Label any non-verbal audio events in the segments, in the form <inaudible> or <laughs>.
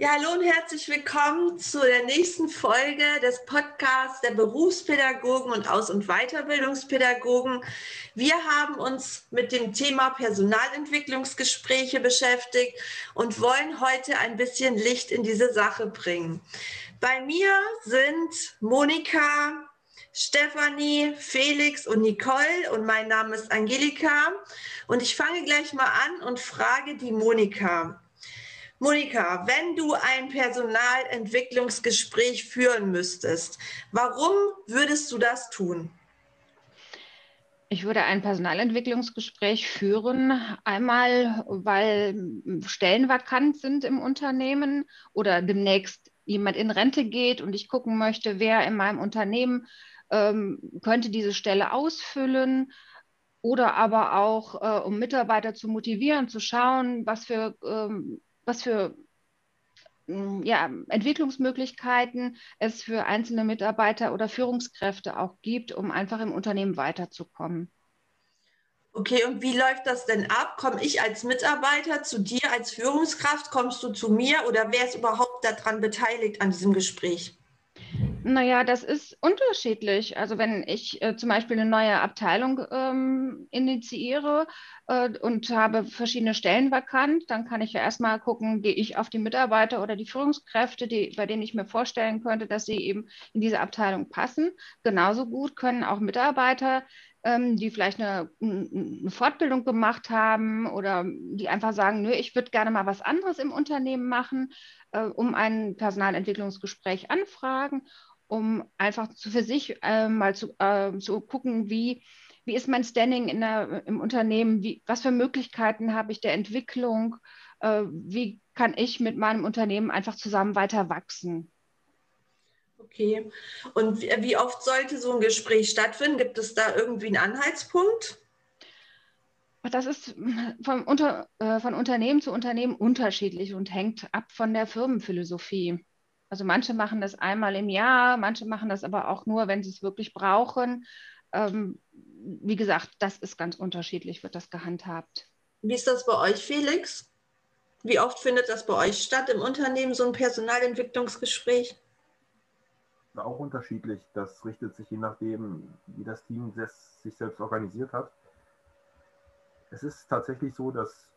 Ja, hallo und herzlich willkommen zu der nächsten Folge des Podcasts der Berufspädagogen und Aus- und Weiterbildungspädagogen. Wir haben uns mit dem Thema Personalentwicklungsgespräche beschäftigt und wollen heute ein bisschen Licht in diese Sache bringen. Bei mir sind Monika, Stefanie, Felix und Nicole und mein Name ist Angelika und ich fange gleich mal an und frage die Monika. Monika, wenn du ein Personalentwicklungsgespräch führen müsstest, warum würdest du das tun? Ich würde ein Personalentwicklungsgespräch führen, einmal weil Stellen vakant sind im Unternehmen oder demnächst jemand in Rente geht und ich gucken möchte, wer in meinem Unternehmen ähm, könnte diese Stelle ausfüllen oder aber auch, äh, um Mitarbeiter zu motivieren, zu schauen, was für ähm, was für mm, ja, Entwicklungsmöglichkeiten es für einzelne Mitarbeiter oder Führungskräfte auch gibt, um einfach im Unternehmen weiterzukommen. Okay, und wie läuft das denn ab? Komme ich als Mitarbeiter zu dir als Führungskraft? Kommst du zu mir oder wer ist überhaupt daran beteiligt an diesem Gespräch? Naja, das ist unterschiedlich. Also wenn ich äh, zum Beispiel eine neue Abteilung ähm, initiiere äh, und habe verschiedene Stellen vakant, dann kann ich ja erstmal gucken, gehe ich auf die Mitarbeiter oder die Führungskräfte, die, bei denen ich mir vorstellen könnte, dass sie eben in diese Abteilung passen. Genauso gut können auch Mitarbeiter ähm, die vielleicht eine, eine, Fortbildung gemacht haben oder die einfach sagen, nö, ich würde gerne mal was anderes im Unternehmen machen, äh, um ein Personalentwicklungsgespräch anfragen um einfach zu, für sich äh, mal zu, äh, zu gucken, wie, wie ist mein Standing in der, im Unternehmen, wie, was für Möglichkeiten habe ich der Entwicklung, äh, wie kann ich mit meinem Unternehmen einfach zusammen weiter wachsen. Okay. Und wie, wie oft sollte so ein Gespräch stattfinden? Gibt es da irgendwie einen Anhaltspunkt? Das ist <laughs> von, unter, äh, von Unternehmen zu Unternehmen unterschiedlich und hängt ab von der Firmenphilosophie. Also manche machen das einmal im Jahr, manche machen das aber auch nur, wenn sie es wirklich brauchen. Ähm, wie gesagt, das ist ganz unterschiedlich, wird das gehandhabt. Wie ist das bei euch, Felix? Wie oft findet das bei euch statt im Unternehmen, so ein Personalentwicklungsgespräch? Auch unterschiedlich. Das richtet sich je nachdem, wie das Team sich selbst organisiert hat. Es ist tatsächlich so, dass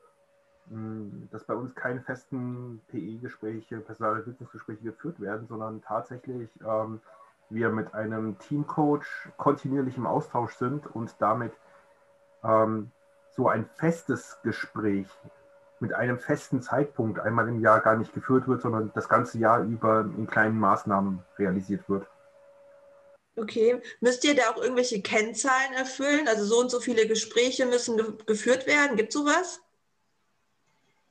hm, dass bei uns keine festen PE-Gespräche, Personalentwicklungsgespräche geführt werden, sondern tatsächlich ähm, wir mit einem Teamcoach kontinuierlich im Austausch sind und damit ähm, so ein festes Gespräch mit einem festen Zeitpunkt einmal im Jahr gar nicht geführt wird, sondern das ganze Jahr über in kleinen Maßnahmen realisiert wird. Okay, müsst ihr da auch irgendwelche Kennzahlen erfüllen? Also so und so viele Gespräche müssen ge geführt werden. Gibt sowas?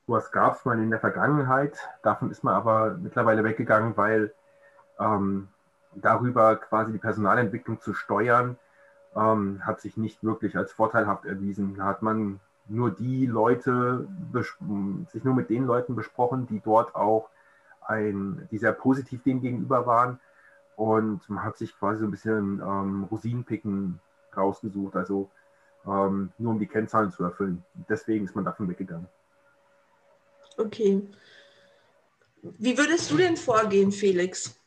Sowas gab es mal in der Vergangenheit. Davon ist man aber mittlerweile weggegangen, weil ähm, darüber quasi die Personalentwicklung zu steuern, ähm, hat sich nicht wirklich als vorteilhaft erwiesen. Da hat man nur die Leute, sich nur mit den Leuten besprochen, die dort auch ein, die sehr positiv dem gegenüber waren. Und man hat sich quasi so ein bisschen ähm, Rosinenpicken rausgesucht, also ähm, nur um die Kennzahlen zu erfüllen. Deswegen ist man davon weggegangen. Okay. Wie würdest du denn vorgehen, Felix?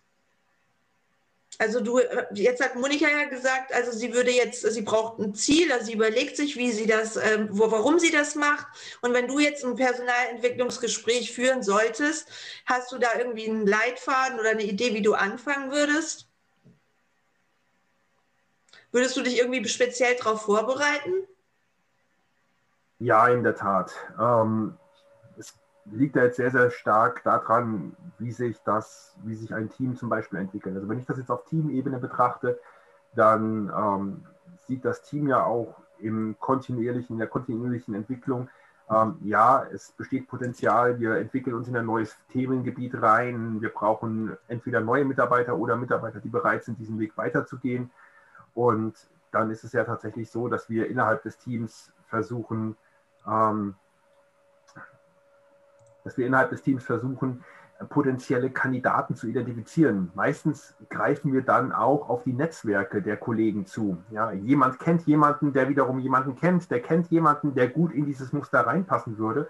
Also du, jetzt hat Monika ja gesagt, also sie würde jetzt, sie braucht ein Ziel, also sie überlegt sich, wie sie das, äh, wo, warum sie das macht. Und wenn du jetzt ein Personalentwicklungsgespräch führen solltest, hast du da irgendwie einen Leitfaden oder eine Idee, wie du anfangen würdest? Würdest du dich irgendwie speziell darauf vorbereiten? Ja, in der Tat. Ähm, liegt da jetzt sehr, sehr stark daran, wie sich das, wie sich ein Team zum Beispiel entwickelt. Also wenn ich das jetzt auf Teamebene betrachte, dann ähm, sieht das Team ja auch im kontinuierlichen, in der kontinuierlichen Entwicklung, ähm, ja, es besteht Potenzial, wir entwickeln uns in ein neues Themengebiet rein, wir brauchen entweder neue Mitarbeiter oder Mitarbeiter, die bereit sind, diesen Weg weiterzugehen. Und dann ist es ja tatsächlich so, dass wir innerhalb des Teams versuchen, ähm, dass wir innerhalb des Teams versuchen, potenzielle Kandidaten zu identifizieren. Meistens greifen wir dann auch auf die Netzwerke der Kollegen zu. Ja, jemand kennt jemanden, der wiederum jemanden kennt, der kennt jemanden, der gut in dieses Muster reinpassen würde.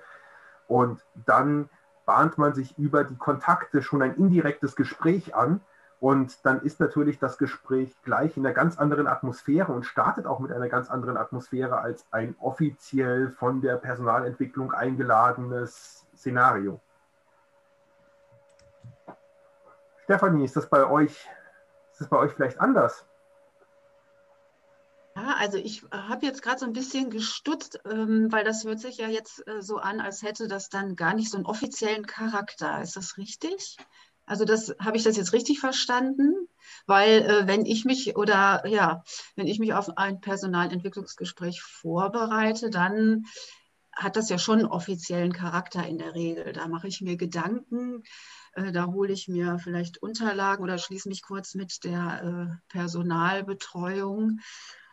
Und dann bahnt man sich über die Kontakte schon ein indirektes Gespräch an. Und dann ist natürlich das Gespräch gleich in einer ganz anderen Atmosphäre und startet auch mit einer ganz anderen Atmosphäre als ein offiziell von der Personalentwicklung eingeladenes Szenario. Stefanie, ist das bei euch, ist das bei euch vielleicht anders? Ja, also ich habe jetzt gerade so ein bisschen gestutzt, ähm, weil das hört sich ja jetzt äh, so an, als hätte das dann gar nicht so einen offiziellen Charakter. Ist das richtig? Also das habe ich das jetzt richtig verstanden, weil äh, wenn ich mich oder ja, wenn ich mich auf ein Personalentwicklungsgespräch vorbereite, dann hat das ja schon offiziellen Charakter in der Regel. Da mache ich mir Gedanken, äh, da hole ich mir vielleicht Unterlagen oder schließe mich kurz mit der äh, Personalbetreuung.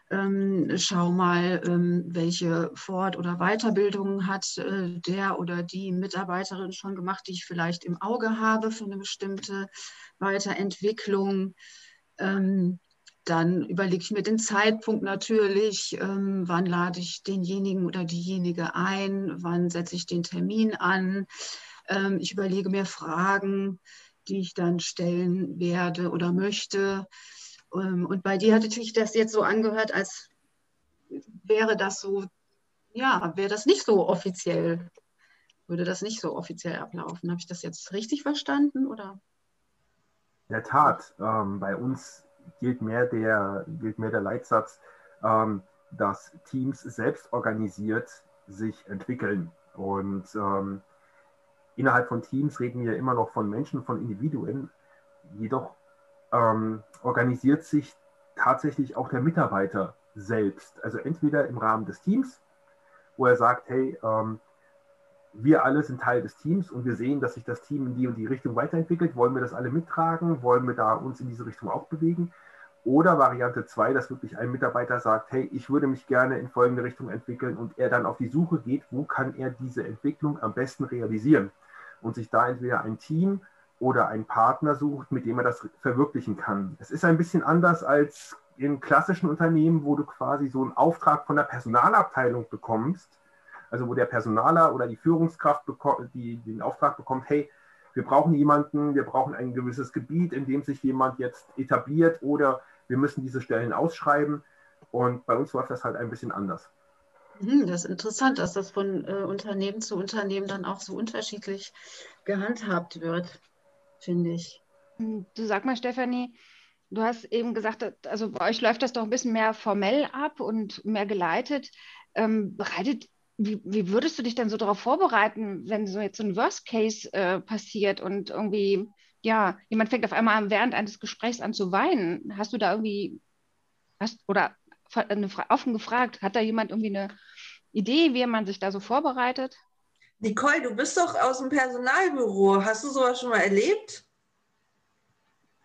Ähm, schau mal, ähm, welche Fort- oder Weiterbildungen hat äh, der oder die Mitarbeiterin schon gemacht, die ich vielleicht im Auge habe für eine bestimmte Weiterentwicklung. Ähm, dann überlege ich mir den Zeitpunkt natürlich, ähm, wann lade ich denjenigen oder diejenige ein, wann setze ich den Termin an. Ähm, ich überlege mir Fragen, die ich dann stellen werde oder möchte. Ähm, und bei dir hatte sich das jetzt so angehört, als wäre das so, ja, wäre das nicht so offiziell, würde das nicht so offiziell ablaufen. Habe ich das jetzt richtig verstanden oder? In der Tat, ähm, bei uns gilt mehr der, gilt mehr der Leitsatz, ähm, dass Teams selbst organisiert sich entwickeln. Und ähm, innerhalb von Teams reden wir immer noch von Menschen, von Individuen. Jedoch ähm, organisiert sich tatsächlich auch der Mitarbeiter selbst. Also entweder im Rahmen des Teams, wo er sagt, hey, ähm, wir alle sind Teil des Teams und wir sehen, dass sich das Team in die und die Richtung weiterentwickelt. Wollen wir das alle mittragen? Wollen wir da uns in diese Richtung auch bewegen? Oder Variante 2, dass wirklich ein Mitarbeiter sagt, hey, ich würde mich gerne in folgende Richtung entwickeln und er dann auf die Suche geht, wo kann er diese Entwicklung am besten realisieren und sich da entweder ein Team oder einen Partner sucht, mit dem er das verwirklichen kann. Es ist ein bisschen anders als in klassischen Unternehmen, wo du quasi so einen Auftrag von der Personalabteilung bekommst, also wo der Personaler oder die Führungskraft die den Auftrag bekommt, hey, wir brauchen jemanden, wir brauchen ein gewisses Gebiet, in dem sich jemand jetzt etabliert oder wir müssen diese Stellen ausschreiben. Und bei uns läuft das halt ein bisschen anders. Hm, das ist interessant, dass das von äh, Unternehmen zu Unternehmen dann auch so unterschiedlich gehandhabt wird, finde ich. Hm, du sag mal, Stefanie, du hast eben gesagt, also bei euch läuft das doch ein bisschen mehr formell ab und mehr geleitet. Ähm, bereitet, wie, wie, würdest du dich denn so darauf vorbereiten, wenn so jetzt so ein Worst Case äh, passiert und irgendwie ja, jemand fängt auf einmal während eines Gesprächs an zu weinen. Hast du da irgendwie, hast, oder eine, offen gefragt, hat da jemand irgendwie eine Idee, wie man sich da so vorbereitet? Nicole, du bist doch aus dem Personalbüro. Hast du sowas schon mal erlebt?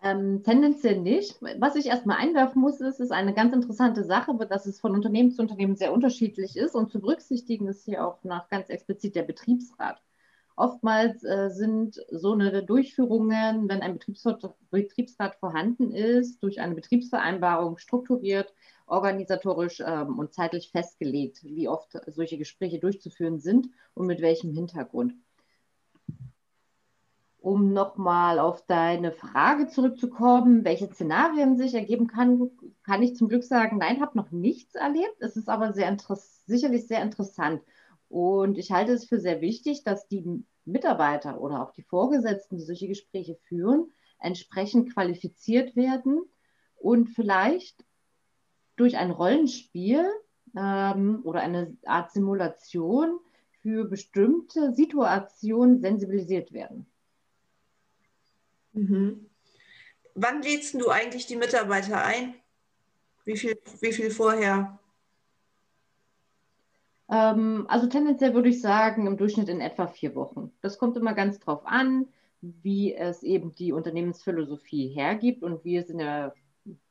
Ähm, tendenziell nicht. Was ich erstmal einwerfen muss, ist, ist eine ganz interessante Sache, dass es von Unternehmen zu Unternehmen sehr unterschiedlich ist und zu berücksichtigen ist hier auch nach ganz explizit der Betriebsrat. Oftmals äh, sind so eine Durchführungen, wenn ein Betriebsrat, Betriebsrat, vorhanden ist, durch eine Betriebsvereinbarung strukturiert, organisatorisch ähm, und zeitlich festgelegt, wie oft solche Gespräche durchzuführen sind und mit welchem Hintergrund. Um nochmal auf deine Frage zurückzukommen, welche Szenarien sich ergeben kann, kann ich zum Glück sagen, nein, habe noch nichts erlebt. Es ist aber sehr sicherlich sehr interessant. Und ich halte es für sehr wichtig, dass die Mitarbeiter oder auch die Vorgesetzten, die solche Gespräche führen, entsprechend qualifiziert werden und vielleicht durch ein Rollenspiel ähm, oder eine Art Simulation für bestimmte Situationen sensibilisiert werden. Mhm. Wann lädst du eigentlich die Mitarbeiter ein? Wie viel, wie viel vorher? Ähm, also tendenziell würde ich sagen, im Durchschnitt in etwa vier Wochen. Das kommt immer ganz drauf an, wie es eben die Unternehmensphilosophie hergibt und wie es in der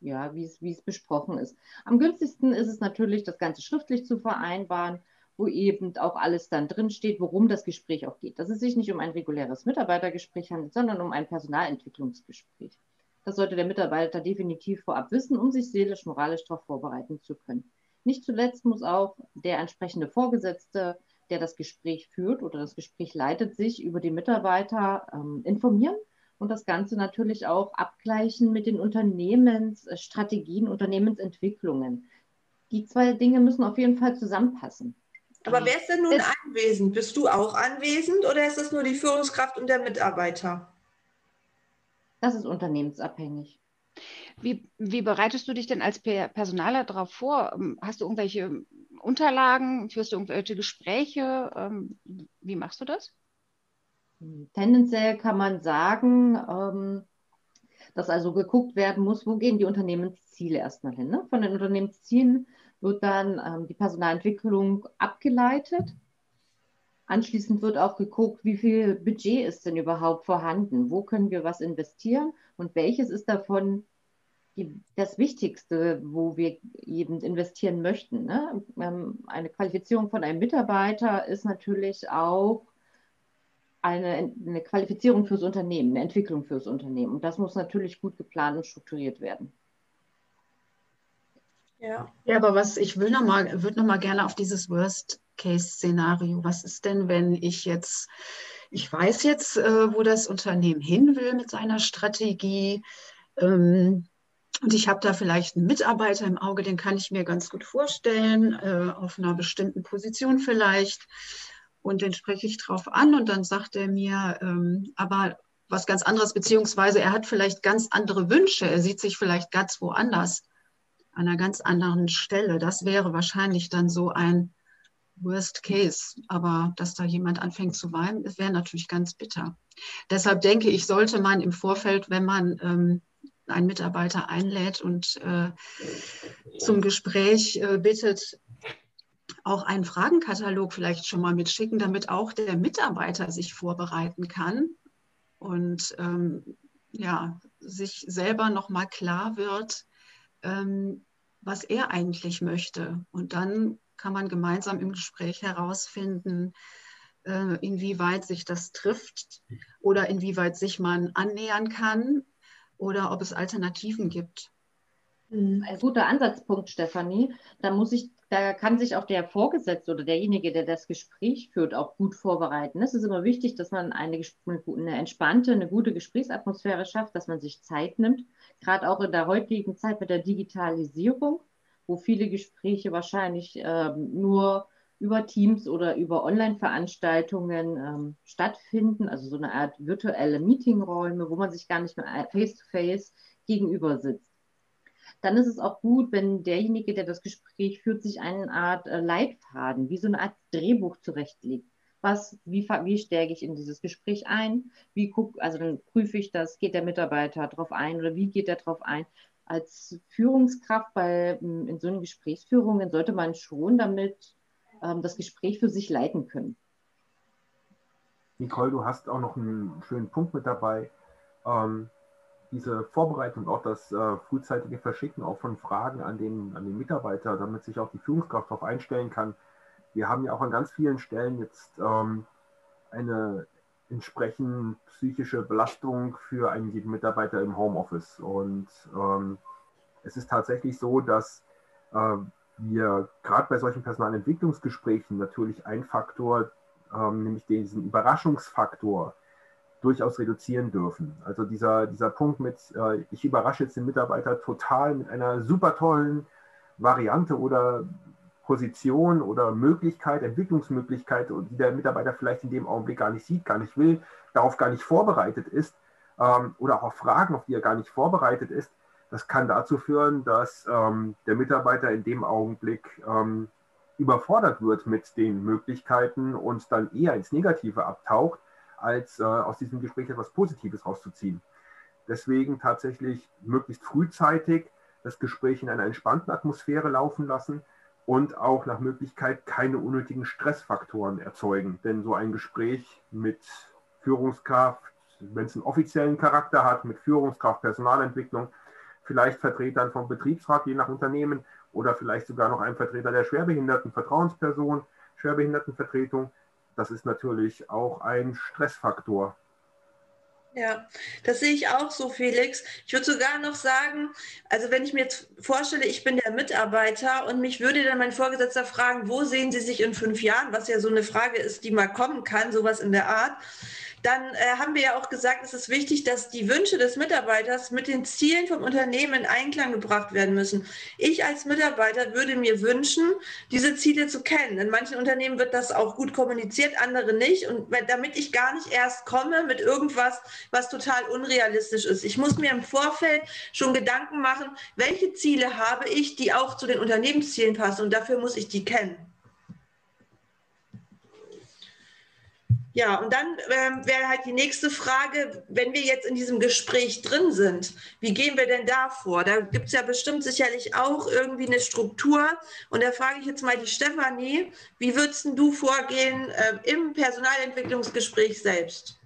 ja, wie es, wie es besprochen ist. Am günstigsten ist es natürlich, das Ganze schriftlich zu vereinbaren, wo eben auch alles dann drinsteht, worum das Gespräch auch geht. Dass es sich nicht um ein reguläres Mitarbeitergespräch handelt, sondern um ein Personalentwicklungsgespräch. Das sollte der Mitarbeiter definitiv vorab wissen, um sich seelisch, moralisch darauf vorbereiten zu können. Nicht zuletzt muss auch der entsprechende Vorgesetzte der das Gespräch führt oder das Gespräch leitet, sich über die Mitarbeiter ähm, informieren und das Ganze natürlich auch abgleichen mit den Unternehmensstrategien, Unternehmensentwicklungen. Die zwei Dinge müssen auf jeden Fall zusammenpassen. Aber wer ist denn nun es, anwesend? Bist du auch anwesend oder ist es nur die Führungskraft und der Mitarbeiter? Das ist unternehmensabhängig. Wie, wie bereitest du dich denn als Personaler darauf vor? Ähm, hast du irgendwelche Unterlagen? Führst du irgendwelche Gespräche? Ähm, wie machst du das? Tendenziell kann man sagen, ähm, dass also geguckt werden muss, wo gehen die Unternehmensziele erstmal hin. Ne? Von den Unternehmenszielen wird dann ähm, die Personalentwicklung abgeleitet. Anschließend wird auch geguckt, wie viel Budget ist denn überhaupt vorhanden? Wo können wir was investieren? Und welches ist davon die, das Wichtigste, wo wir eben investieren möchten? Ne? Ähm, eine Qualifizierung von einem Mitarbeiter ist natürlich auch eine, eine Qualifizierung fürs Unternehmen, eine Entwicklung fürs Unternehmen. Und das muss natürlich gut geplant und strukturiert werden. Ja. ja, aber was ich will noch mal, würde noch mal gerne auf dieses Worst-Case-Szenario. Was ist denn, wenn ich jetzt, ich weiß jetzt, äh, wo das Unternehmen hin will mit seiner Strategie. Ähm, und ich habe da vielleicht einen Mitarbeiter im Auge, den kann ich mir ganz gut vorstellen, äh, auf einer bestimmten Position vielleicht und den spreche ich drauf an und dann sagt er mir, ähm, aber was ganz anderes, beziehungsweise er hat vielleicht ganz andere Wünsche, er sieht sich vielleicht ganz woanders, an einer ganz anderen Stelle. Das wäre wahrscheinlich dann so ein Worst Case. Aber dass da jemand anfängt zu weinen, wäre natürlich ganz bitter. Deshalb denke ich, sollte man im Vorfeld, wenn man ähm, einen Mitarbeiter einlädt und äh, zum Gespräch äh, bittet, auch einen Fragenkatalog vielleicht schon mal mitschicken, damit auch der Mitarbeiter sich vorbereiten kann und ähm, ja, sich selber noch mal klar wird, ähm, was er eigentlich möchte. Und dann kann man gemeinsam im Gespräch herausfinden, äh, inwieweit sich das trifft oder inwieweit sich man annähern kann oder ob es Alternativen gibt. Ein guter Ansatzpunkt, Stefanie. Da muss ich da kann sich auch der Vorgesetzte oder derjenige, der das Gespräch führt, auch gut vorbereiten. Es ist immer wichtig, dass man eine, eine, entspannte, eine gute Gesprächsatmosphäre schafft, dass man sich Zeit nimmt. Gerade auch in der heutigen Zeit mit der Digitalisierung, wo viele Gespräche wahrscheinlich ähm, nur über Teams oder über Online-Veranstaltungen ähm, stattfinden, also so eine Art virtuelle Meetingräume, wo man sich gar nicht mehr face-to-face -face gegenüber sitzt dann ist es auch gut, wenn derjenige, der das Gespräch führt, sich eine Art äh, Leitfaden, wie so eine Art Drehbuch zurechtlegt. Was, wie, wie stärke ich in dieses Gespräch ein? Wie guck, also dann prüfe ich das, geht der Mitarbeiter darauf ein oder wie geht er darauf ein? Als Führungskraft bei, in so einer Gesprächsführungen sollte man schon damit ähm, das Gespräch für sich leiten können. Nicole, du hast auch noch einen schönen Punkt mit dabei. Ähm, diese Vorbereitung, auch das äh, frühzeitige Verschicken auch von Fragen an den, an den Mitarbeiter, damit sich auch die Führungskraft darauf einstellen kann. Wir haben ja auch an ganz vielen Stellen jetzt ähm, eine entsprechend psychische Belastung für einen jeden Mitarbeiter im Homeoffice. Und ähm, es ist tatsächlich so, dass äh, wir gerade bei solchen Personalentwicklungsgesprächen natürlich ein Faktor, ähm, nämlich diesen Überraschungsfaktor, durchaus reduzieren dürfen. Also dieser, dieser Punkt mit, äh, ich überrasche jetzt den Mitarbeiter total mit einer super tollen Variante oder Position oder Möglichkeit, Entwicklungsmöglichkeit, die der Mitarbeiter vielleicht in dem Augenblick gar nicht sieht, gar nicht will, darauf gar nicht vorbereitet ist ähm, oder auch auf Fragen, auf die er gar nicht vorbereitet ist, das kann dazu führen, dass ähm, der Mitarbeiter in dem Augenblick ähm, überfordert wird mit den Möglichkeiten und dann eher ins Negative abtaucht als äh, aus diesem Gespräch etwas Positives rauszuziehen. Deswegen tatsächlich möglichst frühzeitig das Gespräch in einer entspannten Atmosphäre laufen lassen und auch nach Möglichkeit keine unnötigen Stressfaktoren erzeugen. Denn so ein Gespräch mit Führungskraft, wenn es einen offiziellen Charakter hat, mit Führungskraft, Personalentwicklung, vielleicht Vertretern vom Betriebsrat, je nach Unternehmen, oder vielleicht sogar noch ein Vertreter der Schwerbehinderten, Vertrauensperson, Schwerbehindertenvertretung, das ist natürlich auch ein Stressfaktor. Ja, das sehe ich auch so, Felix. Ich würde sogar noch sagen, also wenn ich mir jetzt vorstelle, ich bin der Mitarbeiter und mich würde dann mein Vorgesetzter fragen, wo sehen Sie sich in fünf Jahren, was ja so eine Frage ist, die mal kommen kann, sowas in der Art dann äh, haben wir ja auch gesagt, es ist wichtig, dass die Wünsche des Mitarbeiters mit den Zielen vom Unternehmen in Einklang gebracht werden müssen. Ich als Mitarbeiter würde mir wünschen, diese Ziele zu kennen. In manchen Unternehmen wird das auch gut kommuniziert, andere nicht. Und damit ich gar nicht erst komme mit irgendwas, was total unrealistisch ist. Ich muss mir im Vorfeld schon Gedanken machen, welche Ziele habe ich, die auch zu den Unternehmenszielen passen. Und dafür muss ich die kennen. Ja, und dann ähm, wäre halt die nächste Frage, wenn wir jetzt in diesem Gespräch drin sind, wie gehen wir denn da vor? Da gibt es ja bestimmt sicherlich auch irgendwie eine Struktur. Und da frage ich jetzt mal die Stefanie, wie würdest du vorgehen äh, im Personalentwicklungsgespräch selbst?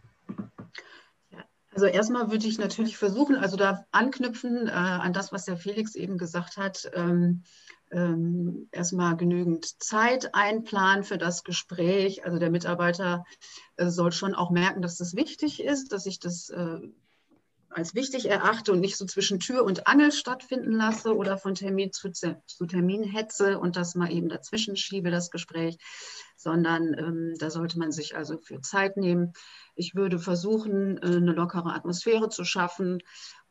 Also erstmal würde ich natürlich versuchen, also da anknüpfen äh, an das, was der Felix eben gesagt hat. Ähm, ähm, erstmal genügend Zeit einplanen für das Gespräch. Also der Mitarbeiter äh, soll schon auch merken, dass das wichtig ist, dass ich das äh, als wichtig erachte und nicht so zwischen Tür und Angel stattfinden lasse oder von Termin zu, zu Termin hetze und das mal eben dazwischen schiebe, das Gespräch, sondern ähm, da sollte man sich also für Zeit nehmen. Ich würde versuchen, äh, eine lockere Atmosphäre zu schaffen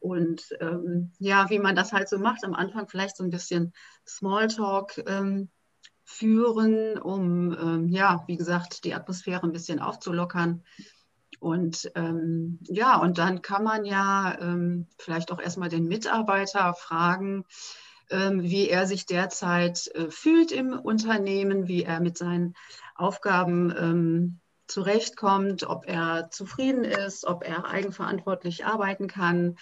und ähm, ja, wie man das halt so macht, am Anfang vielleicht so ein bisschen Smalltalk ähm, führen, um ähm, ja, wie gesagt, die Atmosphäre ein bisschen aufzulockern. Und ähm, ja, und dann kann man ja ähm, vielleicht auch erstmal den Mitarbeiter fragen, ähm, wie er sich derzeit äh, fühlt im Unternehmen, wie er mit seinen Aufgaben zurechtkommt, ob er zufrieden ist, ob er eigenverantwortlich arbeiten kann.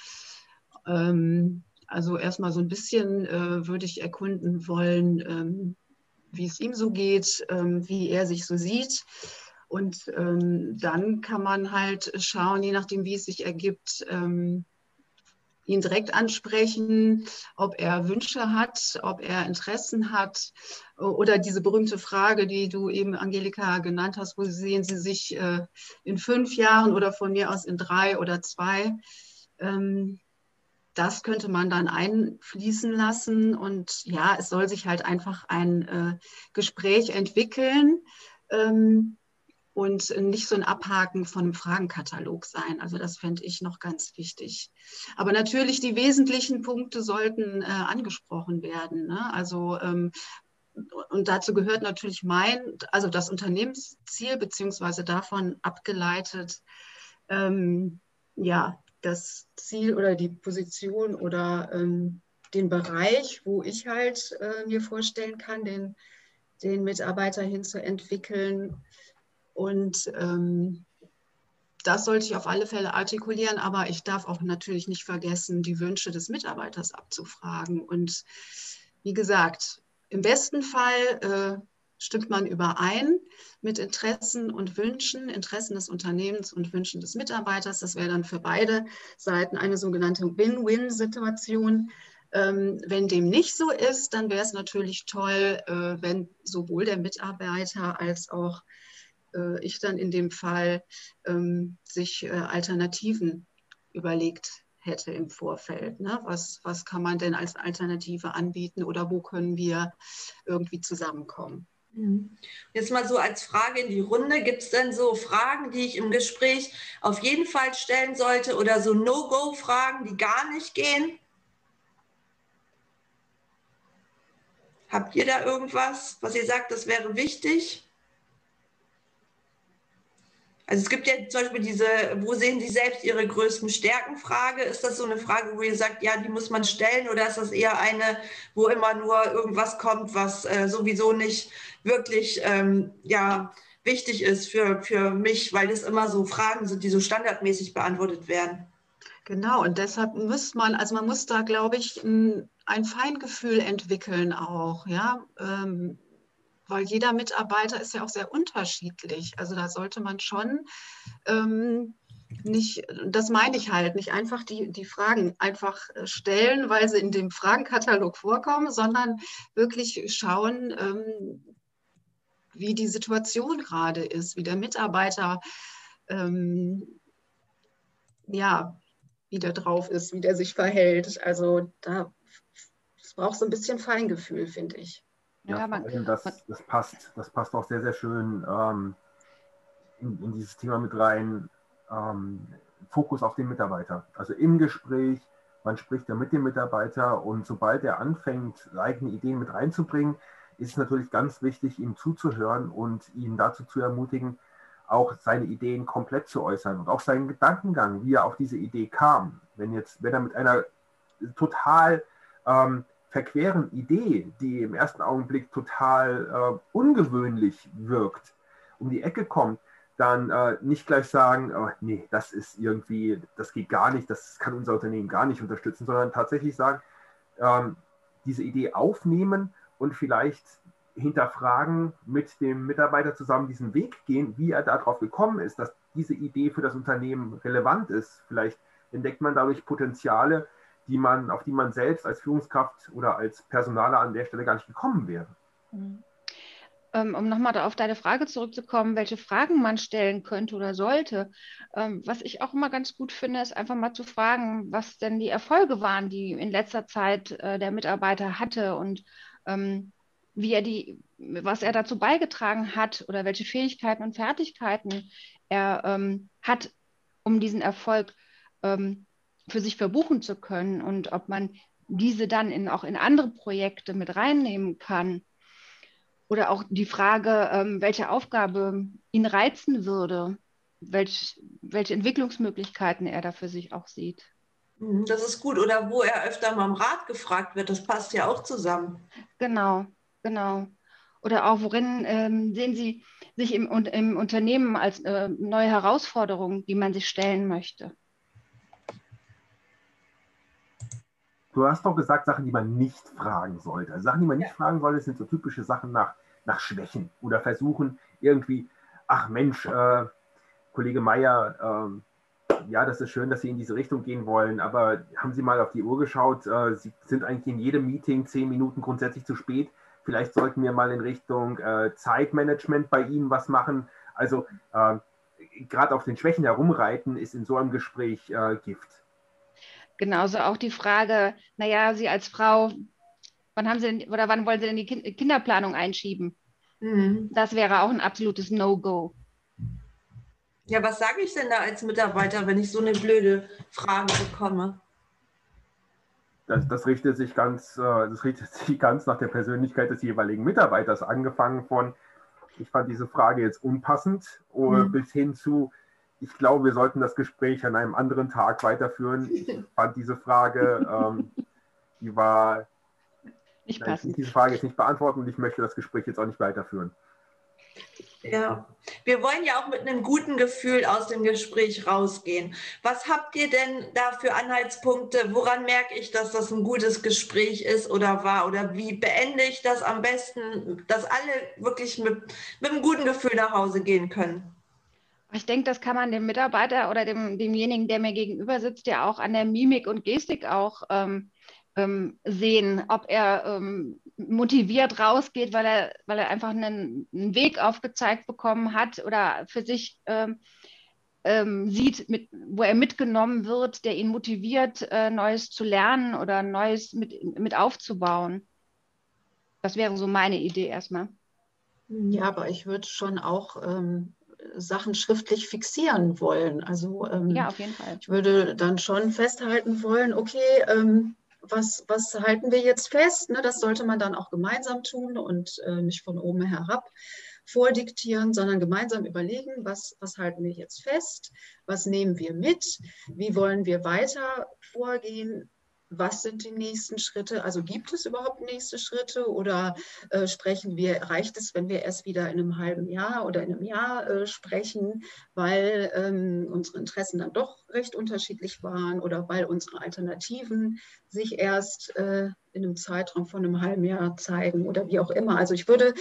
Ähm, also erstmal so ein bisschen äh, würde ich erkunden wollen, ähm, wie es ihm so geht, ähm, wie er sich so sieht. Und ähm, dann kann man halt schauen, je nachdem, wie es sich ergibt, ähm, ihn direkt ansprechen, ob er Wünsche hat, ob er Interessen hat oder diese berühmte Frage, die du eben, Angelika, genannt hast, wo sehen Sie sich äh, in fünf Jahren oder von mir aus in drei oder zwei? Ähm, das könnte man dann einfließen lassen und ja, es soll sich halt einfach ein äh, Gespräch entwickeln. Ähm, und nicht so ein Abhaken von einem Fragenkatalog sein. Also das fände ich noch ganz wichtig. Aber natürlich die wesentlichen Punkte sollten äh, angesprochen werden. Ne? Also ähm, und dazu gehört natürlich mein, also das Unternehmensziel beziehungsweise davon abgeleitet, ähm, ja, das Ziel oder die Position oder ähm, den Bereich, wo ich halt äh, mir vorstellen kann, den, den Mitarbeiter hinzuentwickeln. Und ähm, das sollte ich auf alle Fälle artikulieren, aber ich darf auch natürlich nicht vergessen, die Wünsche des Mitarbeiters abzufragen. Und wie gesagt, im besten Fall äh, stimmt man überein mit Interessen und Wünschen, Interessen des Unternehmens und Wünschen des Mitarbeiters. Das wäre dann für beide Seiten eine sogenannte Win-Win-Situation. Ähm, wenn dem nicht so ist, dann wäre es natürlich toll, äh, wenn sowohl der Mitarbeiter als auch äh, ich dann in dem Fall ähm, sich äh, Alternativen überlegt hätte im Vorfeld. Ne? Was, was kann man denn als Alternative anbieten oder wo können wir irgendwie zusammenkommen? Mhm. Jetzt mal so als Frage in die Runde, gibt es denn so Fragen, die ich im Gespräch auf jeden Fall stellen sollte oder so No-Go-Fragen, die gar nicht gehen? Habt ihr da irgendwas, was ihr sagt, das wäre wichtig? Also es gibt ja zum Beispiel diese, wo sehen Sie selbst Ihre größten Stärken Frage. Ist das so eine Frage, wo ihr sagt, ja, die muss man stellen oder ist das eher eine, wo immer nur irgendwas kommt, was äh, sowieso nicht wirklich ähm, ja, wichtig ist für, für mich, weil das immer so Fragen sind, die so standardmäßig beantwortet werden? Genau, und deshalb muss man, also man muss da, glaube ich, ein, ein Feingefühl entwickeln auch, ja. Ähm, weil jeder Mitarbeiter ist ja auch sehr unterschiedlich. Also da sollte man schon ähm, nicht, das meine ich halt, nicht einfach die, die Fragen einfach äh, stellen, weil sie in dem Fragenkatalog vorkommen, sondern wirklich schauen, ähm, wie die Situation gerade ist, wie der Mitarbeiter ähm, ja, wie der drauf ist, wie der sich verhält. Also da es braucht so ein bisschen Feingefühl, finde ich. Ja, ja man, das, das, passt, das passt auch sehr, sehr schön ähm, in, in, dieses Thema mit rein. Ähm, Fokus auf den Mitarbeiter. Also im Gespräch, man spricht ja mit dem Mitarbeiter und sobald er anfängt, eigene Ideen mit reinzubringen, ist es natürlich ganz wichtig, ihm zuzuhören und ihn dazu zu ermutigen, auch seine Ideen komplett zu äußern und auch seinen Gedankengang, wie er auf diese Idee kam. Wenn jetzt, wenn er mit einer total ähm, verqueren Idee, die im ersten Augenblick total äh, ungewöhnlich wirkt, um die Ecke kommt, dann äh, nicht gleich sagen, oh, nee, das ist irgendwie, das geht gar nicht, das kann unser Unternehmen gar nicht unterstützen, sondern tatsächlich sagen, ähm, diese Idee aufnehmen und vielleicht hinterfragen, mit dem Mitarbeiter zusammen diesen Weg gehen, wie er darauf gekommen ist, dass diese Idee für das Unternehmen relevant ist. Vielleicht entdeckt man dadurch Potenziale, die man, auf die man selbst als Führungskraft oder als Personaler an der Stelle gar nicht gekommen wäre. Mhm. Ähm, um nochmal auf deine Frage zurückzukommen, welche Fragen man stellen könnte oder sollte. Ähm, was ich auch immer ganz gut finde, ist einfach mal zu fragen, was denn die Erfolge waren, die in letzter Zeit äh, der Mitarbeiter hatte und ähm, wie er die, was er dazu beigetragen hat oder welche Fähigkeiten und Fertigkeiten er hat, um diesen Erfolg ähm, für sich verbuchen zu können und ob man diese dann in, auch in andere Projekte mit reinnehmen kann. Oder auch die Frage, ähm, welche Aufgabe ihn reizen würde, welch, welche Entwicklungsmöglichkeiten er da für sich auch sieht. Mhm, das ist gut. Oder wo er öfter mal im Rat gefragt wird, das passt ja auch zusammen. Genau, Genau. Oder auch, worin ähm, sehen Sie sich im, im Unternehmen als äh, neue Herausforderung, die man sich stellen möchte? Du hast doch gesagt, Sachen, die man nicht fragen sollte. Also Sachen, die man nicht fragen sollte, sind so typische Sachen nach, nach Schwächen oder versuchen irgendwie, ach Mensch, äh, Kollege Meier, äh, ja, das ist schön, dass Sie in diese Richtung gehen wollen, aber haben Sie mal auf die Uhr geschaut? Äh, Sie sind eigentlich in jedem Meeting zehn Minuten grundsätzlich zu spät. Vielleicht sollten wir mal in Richtung äh, Zeitmanagement bei Ihnen was machen. Also äh, gerade auf den Schwächen herumreiten ist in so einem Gespräch äh, Gift. Genauso auch die Frage, naja, Sie als Frau, wann haben Sie denn, oder wann wollen Sie denn die kind Kinderplanung einschieben? Mhm. Das wäre auch ein absolutes No-Go. Ja, was sage ich denn da als Mitarbeiter, wenn ich so eine blöde Frage bekomme? das, das, richtet sich ganz, äh, das richtet sich ganz nach der Persönlichkeit des jeweiligen Mitarbeiters, angefangen von, ich fand diese Frage jetzt unpassend, mhm. bis hin zu, ich glaube, wir sollten das Gespräch an einem anderen Tag weiterführen. Ich <laughs> fand diese Frage, ähm, die war, nicht passend. Ich diese Frage jetzt nicht beantworten und ich möchte das Gespräch jetzt auch nicht weiterführen. Ja, wir wollen ja auch mit einem guten Gefühl aus dem Gespräch rausgehen. Was habt ihr denn da für Anhaltspunkte? Woran merke ich, dass das ein gutes Gespräch ist oder war? Oder wie beende ich das am besten, dass alle wirklich mit, mit einem guten Gefühl nach Hause gehen können? Ich denke, das kann man dem Mitarbeiter oder dem, demjenigen, der mir gegenüber sitzt, ja auch an der Mimik und Gestik auch ähm, ähm, sehen, ob er ähm, motiviert rausgeht, weil er, weil er einfach einen, einen Weg aufgezeigt bekommen hat oder für sich ähm, ähm, sieht, mit, wo er mitgenommen wird, der ihn motiviert, äh, Neues zu lernen oder Neues mit, mit aufzubauen. Das wäre so meine Idee erstmal. Ja, aber ich würde schon auch ähm, Sachen schriftlich fixieren wollen. Also ähm, ja, auf jeden Fall. Ich würde dann schon festhalten wollen, okay, ähm, was, was halten wir jetzt fest? Ne, das sollte man dann auch gemeinsam tun und äh, nicht von oben herab vordiktieren, sondern gemeinsam überlegen, was, was halten wir jetzt fest, was nehmen wir mit, wie wollen wir weiter vorgehen, was sind die nächsten Schritte? Also gibt es überhaupt nächste Schritte oder äh, sprechen wir, reicht es, wenn wir erst wieder in einem halben Jahr oder in einem Jahr äh, sprechen, weil ähm, unsere Interessen dann doch recht unterschiedlich waren oder weil unsere Alternativen sich erst äh, in einem Zeitraum von einem halben Jahr zeigen oder wie auch immer. Also ich würde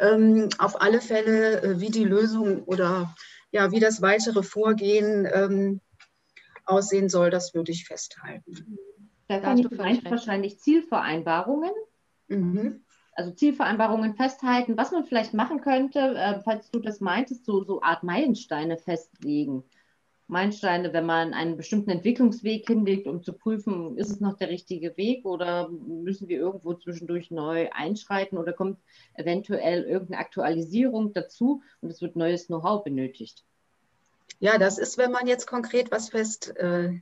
ähm, auf alle Fälle, äh, wie die Lösung oder ja, wie das weitere Vorgehen ähm, aussehen soll, das würde ich festhalten. Stefanie, du meinst wahrscheinlich Zielvereinbarungen. Mhm. Also Zielvereinbarungen festhalten, was man vielleicht machen könnte, äh, falls du das meintest, so, so Art Meilensteine festlegen. Meilensteine, wenn man einen bestimmten Entwicklungsweg hinlegt, um zu prüfen, ist es noch der richtige Weg oder müssen wir irgendwo zwischendurch neu einschreiten oder kommt eventuell irgendeine Aktualisierung dazu und es wird neues Know-how benötigt? Ja, das ist, wenn man jetzt konkret was fest, äh,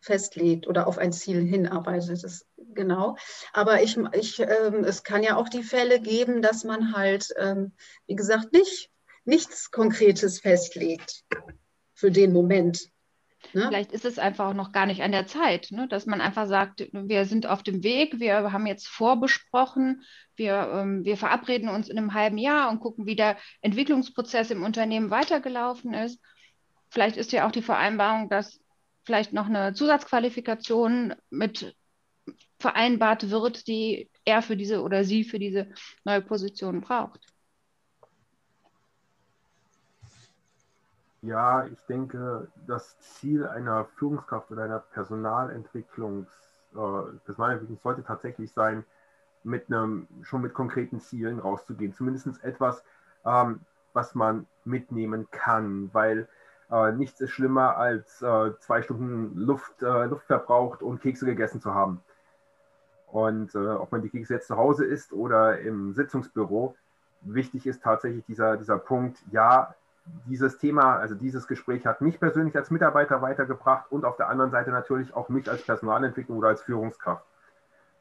festlegt oder auf ein Ziel hinarbeitet. Das, genau. Aber ich, ich, ähm, es kann ja auch die Fälle geben, dass man halt, ähm, wie gesagt, nicht, nichts Konkretes festlegt für den Moment. Ne? Vielleicht ist es einfach auch noch gar nicht an der Zeit, ne? dass man einfach sagt, wir sind auf dem Weg, wir haben jetzt vorbesprochen, wir, ähm, wir verabreden uns in einem halben Jahr und gucken, wie der Entwicklungsprozess im Unternehmen weitergelaufen ist. Vielleicht ist ja auch die Vereinbarung, dass vielleicht noch eine Zusatzqualifikation mit vereinbart wird, die er für diese oder sie für diese neue Position braucht. Ja, ich denke, das Ziel einer Führungskraft oder einer Personalentwicklungs, äh, Personalentwicklung sollte tatsächlich sein, mit einem, schon mit konkreten Zielen rauszugehen. Zumindest etwas, ähm, was man mitnehmen kann, weil äh, nichts ist schlimmer, als äh, zwei Stunden Luft, äh, Luft verbraucht und Kekse gegessen zu haben. Und äh, ob man die Kekse jetzt zu Hause isst oder im Sitzungsbüro, wichtig ist tatsächlich dieser, dieser Punkt, ja, dieses Thema, also dieses Gespräch hat mich persönlich als Mitarbeiter weitergebracht und auf der anderen Seite natürlich auch mich als Personalentwicklung oder als Führungskraft.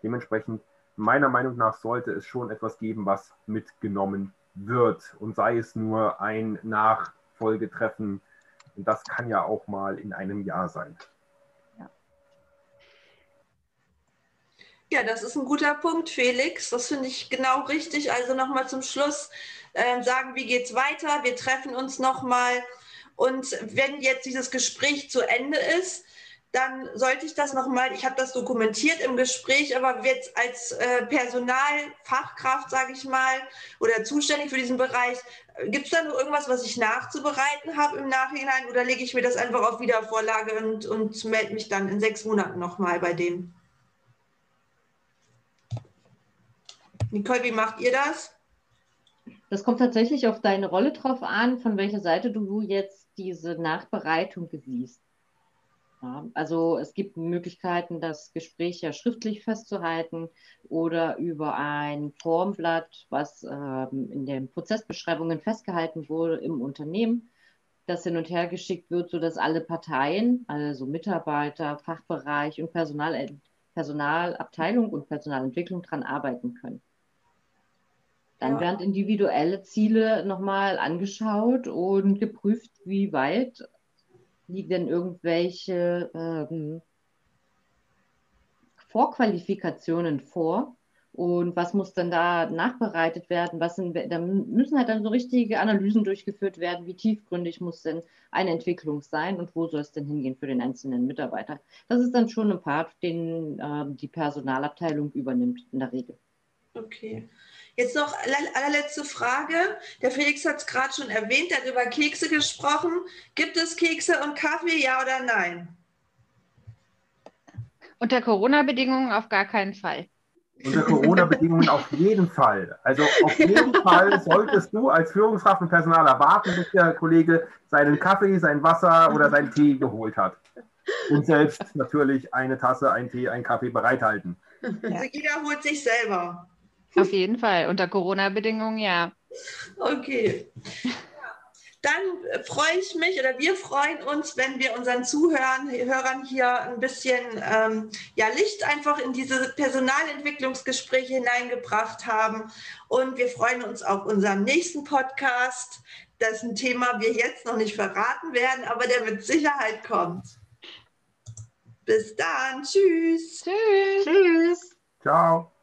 Dementsprechend, meiner Meinung nach, sollte es schon etwas geben, was mitgenommen wird und sei es nur ein Nachfolgetreffen. Und das kann ja auch mal in einem Jahr sein. Ja, das ist ein guter Punkt, Felix. Das finde ich genau richtig. Also nochmal zum Schluss äh, sagen, wie geht es weiter? Wir treffen uns nochmal. Und wenn jetzt dieses Gespräch zu Ende ist, dann sollte ich das nochmal, ich habe das dokumentiert im Gespräch, aber wird als äh, Personalfachkraft, sage ich mal, oder zuständig für diesen Bereich, gibt es da noch irgendwas, was ich nachzubereiten habe im Nachhinein oder lege ich mir das einfach auf Wiedervorlage und, und melde mich dann in sechs Monaten nochmal bei denen? Nicole, wie macht ihr das? Das kommt tatsächlich auf deine Rolle drauf an, von welcher Seite du jetzt diese Nachbereitung siehst. Ja, also es gibt Möglichkeiten, das Gespräch ja schriftlich festzuhalten oder über ein Formblatt, was ähm, in den Prozessbeschreibungen festgehalten wurde im Unternehmen, das hin und her geschickt wird, sodass alle Parteien, also Mitarbeiter, Fachbereich und Personal, Personalabteilung und Personalentwicklung daran arbeiten können. Dann ja. werden individuelle Ziele nochmal angeschaut und geprüft, wie weit liegen denn irgendwelche ähm, Vorqualifikationen vor und was muss dann da nachbereitet werden? Was sind, da müssen halt dann so richtige Analysen durchgeführt werden, wie tiefgründig muss denn eine Entwicklung sein und wo soll es denn hingehen für den einzelnen Mitarbeiter. Das ist dann schon ein Part, den äh, die Personalabteilung übernimmt in der Regel. Okay. Jetzt noch allerletzte Frage. Der Felix hat es gerade schon erwähnt, er hat über Kekse gesprochen. Gibt es Kekse und Kaffee, ja oder nein? Unter Corona-Bedingungen auf gar keinen Fall. Unter Corona-Bedingungen auf jeden Fall. Also auf jeden <laughs> Fall solltest du als Führungskraft und Personaler warten, bis der Kollege seinen Kaffee, sein Wasser oder seinen Tee geholt hat. Und selbst natürlich eine Tasse, einen Tee, einen Kaffee bereithalten. Also jeder holt sich selber. Auf jeden Fall, unter Corona-Bedingungen ja. Okay. Dann freue ich mich oder wir freuen uns, wenn wir unseren Zuhörern Hörern hier ein bisschen ähm, ja, Licht einfach in diese Personalentwicklungsgespräche hineingebracht haben. Und wir freuen uns auf unseren nächsten Podcast, dessen Thema wir jetzt noch nicht verraten werden, aber der mit Sicherheit kommt. Bis dann. Tschüss. Tschüss. Tschüss. Ciao.